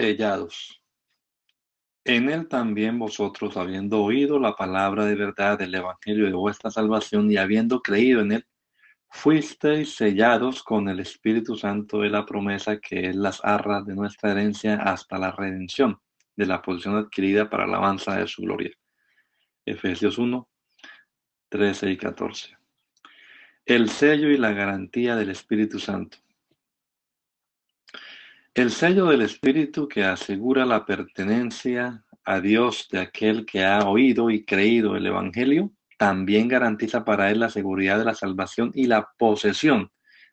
Sellados. En él también vosotros, habiendo oído la palabra de verdad del Evangelio de vuestra salvación y habiendo creído en él, fuisteis sellados con el Espíritu Santo de la promesa que es las arras de nuestra herencia hasta la redención de la posición adquirida para la alabanza de su gloria. Efesios 1, 13 y 14. El sello y la garantía del Espíritu Santo. El sello del Espíritu que asegura la pertenencia a Dios de aquel que ha oído y creído el Evangelio, también garantiza para él la seguridad de la salvación y la posesión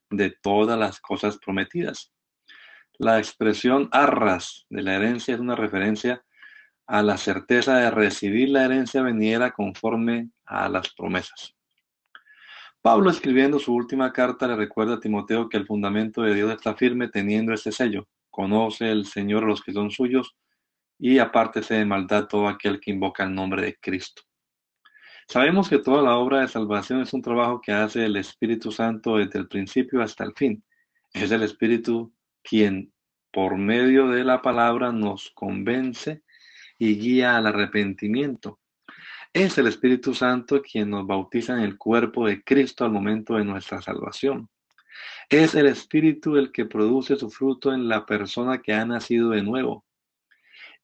de todas las cosas prometidas. La expresión arras de la herencia es una referencia a la certeza de recibir la herencia venidera conforme a las promesas. Pablo escribiendo su última carta le recuerda a Timoteo que el fundamento de Dios está firme teniendo ese sello. Conoce el Señor a los que son suyos y apártese de maldad todo aquel que invoca el nombre de Cristo. Sabemos que toda la obra de salvación es un trabajo que hace el Espíritu Santo desde el principio hasta el fin. Es el Espíritu quien, por medio de la palabra, nos convence y guía al arrepentimiento. Es el Espíritu Santo quien nos bautiza en el cuerpo de Cristo al momento de nuestra salvación. Es el Espíritu el que produce su fruto en la persona que ha nacido de nuevo.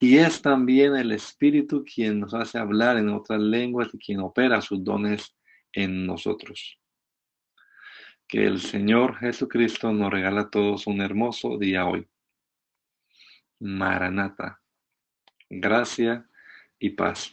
Y es también el Espíritu quien nos hace hablar en otras lenguas y quien opera sus dones en nosotros. Que el Señor Jesucristo nos regala a todos un hermoso día hoy. Maranata. Gracia y paz.